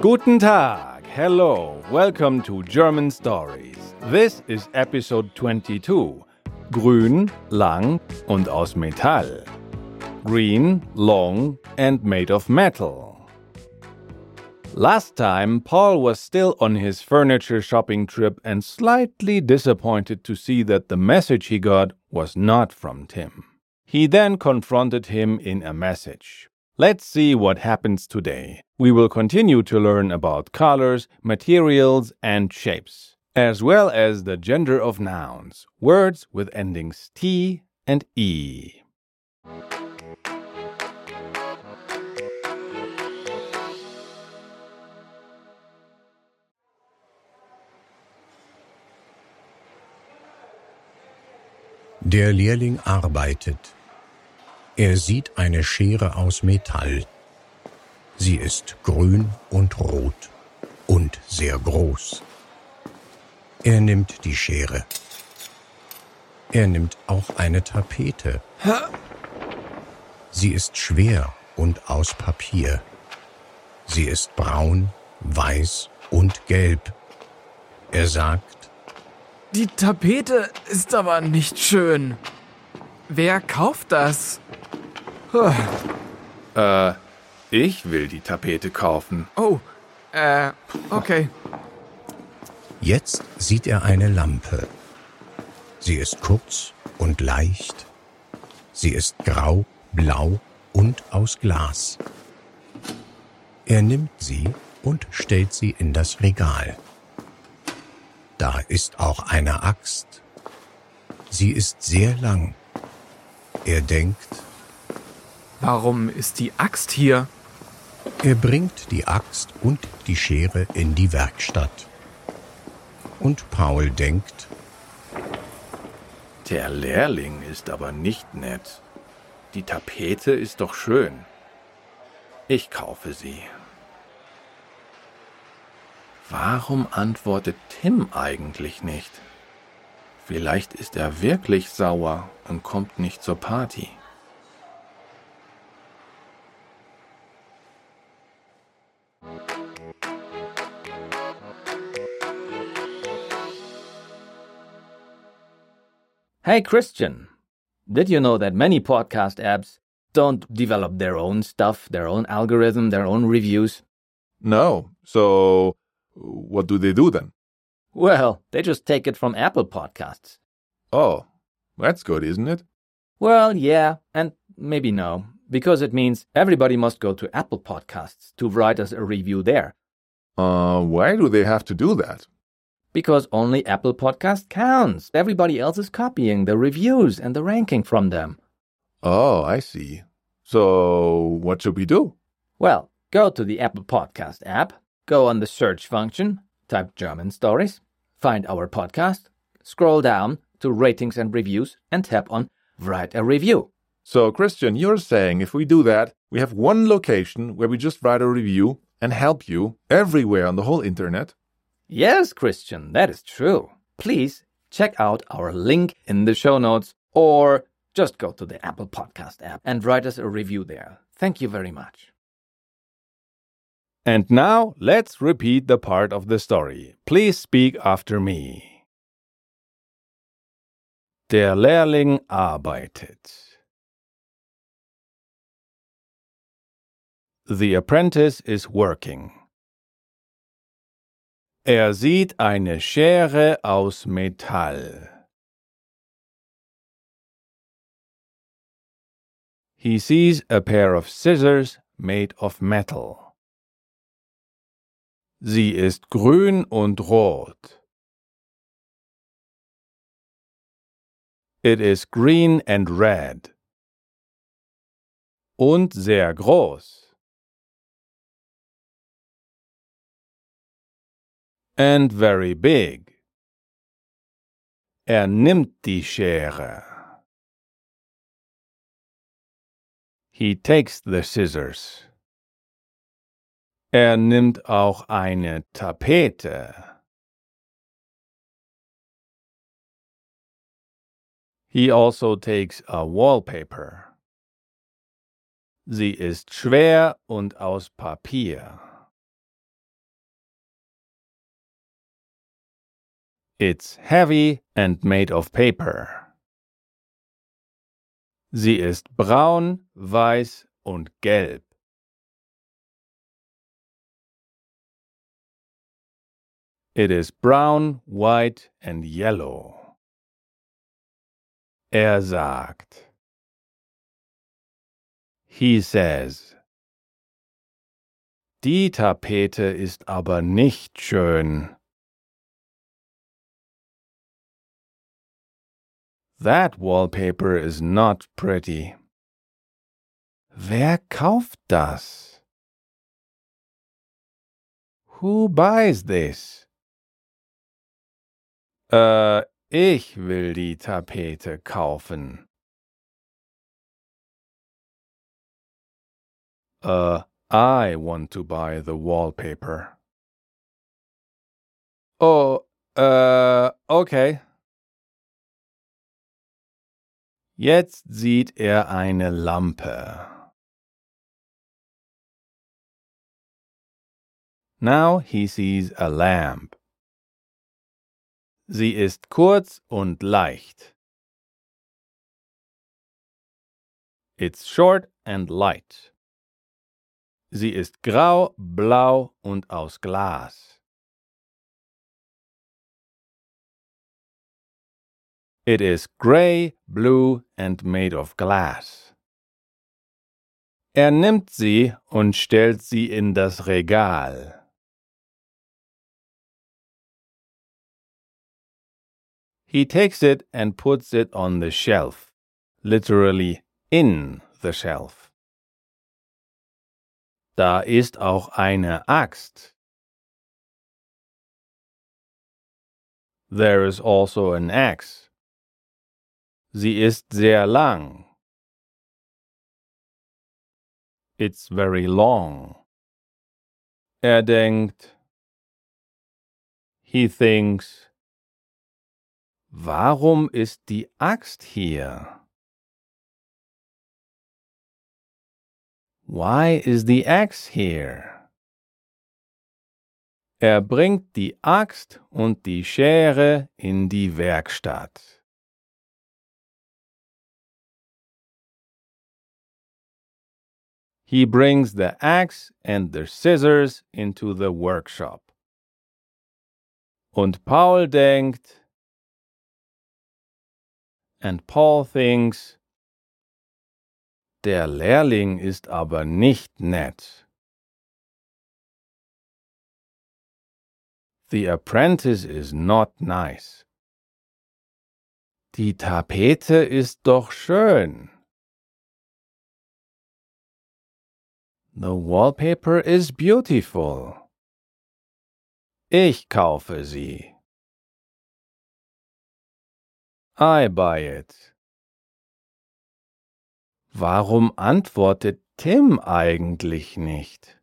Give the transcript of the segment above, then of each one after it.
Guten Tag, hello, welcome to German Stories. This is episode 22. Grün, lang und aus Metall. Green, long and made of metal. Last time, Paul was still on his furniture shopping trip and slightly disappointed to see that the message he got was not from Tim. He then confronted him in a message. Let's see what happens today. We will continue to learn about colors, materials, and shapes, as well as the gender of nouns, words with endings T and E. Der Lehrling arbeitet. Er sieht eine Schere aus Metall. Sie ist grün und rot und sehr groß. Er nimmt die Schere. Er nimmt auch eine Tapete. Sie ist schwer und aus Papier. Sie ist braun, weiß und gelb. Er sagt, Die Tapete ist aber nicht schön. Wer kauft das? Äh, ich will die Tapete kaufen. Oh, äh, okay. Jetzt sieht er eine Lampe. Sie ist kurz und leicht. Sie ist grau, blau und aus Glas. Er nimmt sie und stellt sie in das Regal. Da ist auch eine Axt. Sie ist sehr lang. Er denkt, Warum ist die Axt hier? Er bringt die Axt und die Schere in die Werkstatt. Und Paul denkt, Der Lehrling ist aber nicht nett. Die Tapete ist doch schön. Ich kaufe sie. Warum antwortet Tim eigentlich nicht? Vielleicht ist er wirklich sauer und kommt nicht zur Party. Hey Christian, did you know that many podcast apps don't develop their own stuff, their own algorithm, their own reviews? No. So, what do they do then? Well, they just take it from Apple Podcasts. Oh, that's good, isn't it? Well, yeah, and maybe no, because it means everybody must go to Apple Podcasts to write us a review there, Uh, why do they have to do that? Because only Apple Podcast counts. Everybody else is copying the reviews and the ranking from them. Oh, I see. So, what should we do? Well, go to the Apple Podcast app, go on the search function, type German stories, find our podcast, scroll down to ratings and reviews, and tap on write a review. So, Christian, you're saying if we do that, we have one location where we just write a review and help you everywhere on the whole internet? Yes, Christian, that is true. Please check out our link in the show notes or just go to the Apple Podcast app and write us a review there. Thank you very much. And now let's repeat the part of the story. Please speak after me. Der Lehrling arbeitet. The apprentice is working. Er sieht eine Schere aus Metall. He sees a pair of scissors made of metal. Sie ist grün und rot. It is green and red. Und sehr groß. And very big. Er nimmt die Schere. He takes the scissors. Er nimmt auch eine Tapete. He also takes a wallpaper. Sie ist schwer und aus Papier. It's heavy and made of paper. Sie ist braun, weiß und gelb. It is brown, white and yellow. Er sagt. He says. Die Tapete ist aber nicht schön. That wallpaper is not pretty. Wer kauft das? Who buys this? Äh, ich will die Tapete kaufen. Uh, I want to buy the wallpaper. Oh, äh, okay. Jetzt sieht er eine Lampe. Now he sees a lamp. Sie ist kurz und leicht. It's short and light. Sie ist grau, blau und aus Glas. It is gray, blue and made of glass. Er nimmt sie und stellt sie in das Regal. He takes it and puts it on the shelf, literally in the shelf. Da ist auch eine Axt. There is also an axe. Sie ist sehr lang. It's very long. Er denkt. He thinks. Warum ist die Axt hier? Why is the axe here? Er bringt die Axt und die Schere in die Werkstatt. He brings the axe and the scissors into the workshop. Und Paul denkt, and Paul thinks, der Lehrling ist aber nicht nett. The apprentice is not nice. Die Tapete ist doch schön. The wallpaper is beautiful. Ich kaufe sie. I buy it. Warum antwortet Tim eigentlich nicht?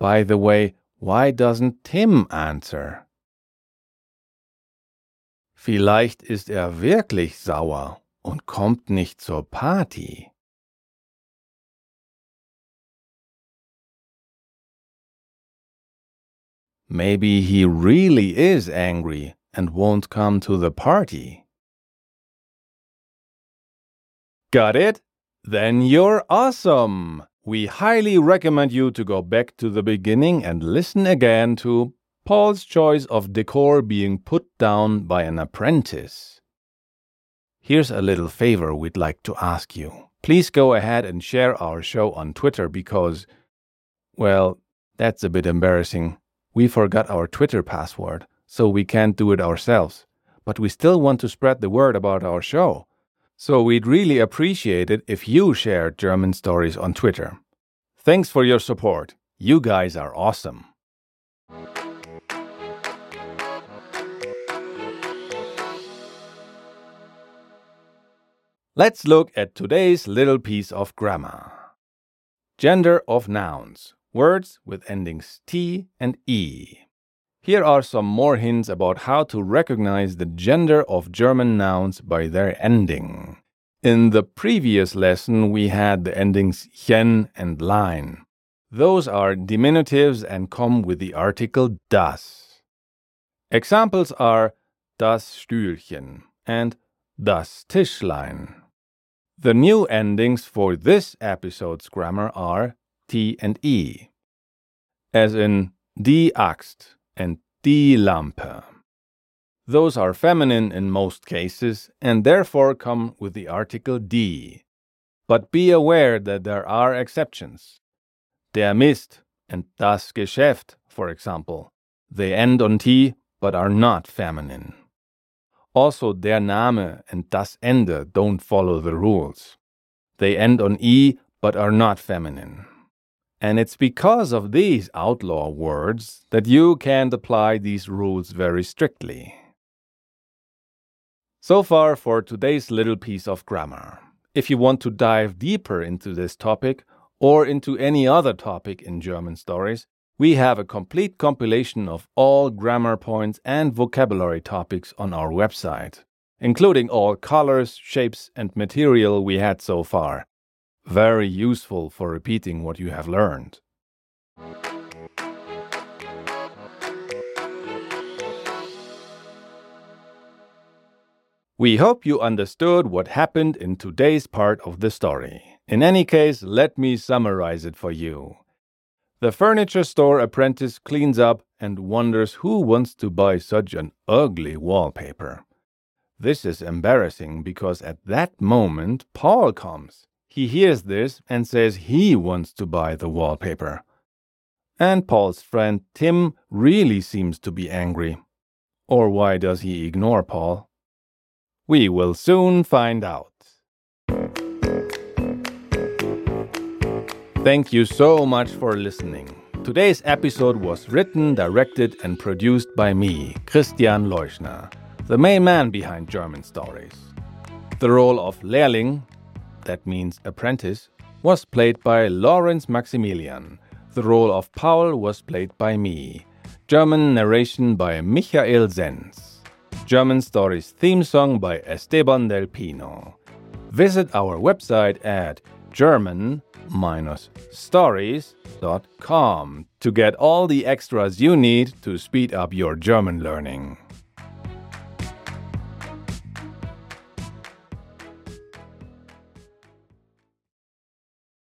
By the way, why doesn't Tim answer? Vielleicht ist er wirklich sauer und kommt nicht zur Party. Maybe he really is angry and won't come to the party. Got it? Then you're awesome! We highly recommend you to go back to the beginning and listen again to Paul's choice of decor being put down by an apprentice. Here's a little favor we'd like to ask you. Please go ahead and share our show on Twitter because, well, that's a bit embarrassing. We forgot our Twitter password, so we can't do it ourselves. But we still want to spread the word about our show. So we'd really appreciate it if you shared German stories on Twitter. Thanks for your support. You guys are awesome. Let's look at today's little piece of grammar. Gender of nouns, words with endings t and e. Here are some more hints about how to recognize the gender of German nouns by their ending. In the previous lesson, we had the endings chen and lein. Those are diminutives and come with the article das. Examples are das Stühlchen and das Tischlein. The new endings for this episode's grammar are T and E, as in die Axt and die Lampe. Those are feminine in most cases and therefore come with the article die. But be aware that there are exceptions. Der Mist and das Geschäft, for example, they end on T but are not feminine. Also, der Name and das Ende don't follow the rules. They end on E but are not feminine. And it's because of these outlaw words that you can't apply these rules very strictly. So far for today's little piece of grammar. If you want to dive deeper into this topic or into any other topic in German stories, we have a complete compilation of all grammar points and vocabulary topics on our website, including all colors, shapes, and material we had so far. Very useful for repeating what you have learned. We hope you understood what happened in today's part of the story. In any case, let me summarize it for you. The furniture store apprentice cleans up and wonders who wants to buy such an ugly wallpaper. This is embarrassing because at that moment Paul comes. He hears this and says he wants to buy the wallpaper. And Paul's friend Tim really seems to be angry. Or why does he ignore Paul? We will soon find out. Thank you so much for listening. Today's episode was written, directed, and produced by me, Christian Leuschner, the main man behind German Stories. The role of Lehrling that means apprentice, was played by Lawrence Maximilian. The role of Paul was played by me. German narration by Michael Zenz. German Stories theme song by Esteban del Pino. Visit our website at german-stories.com to get all the extras you need to speed up your German learning.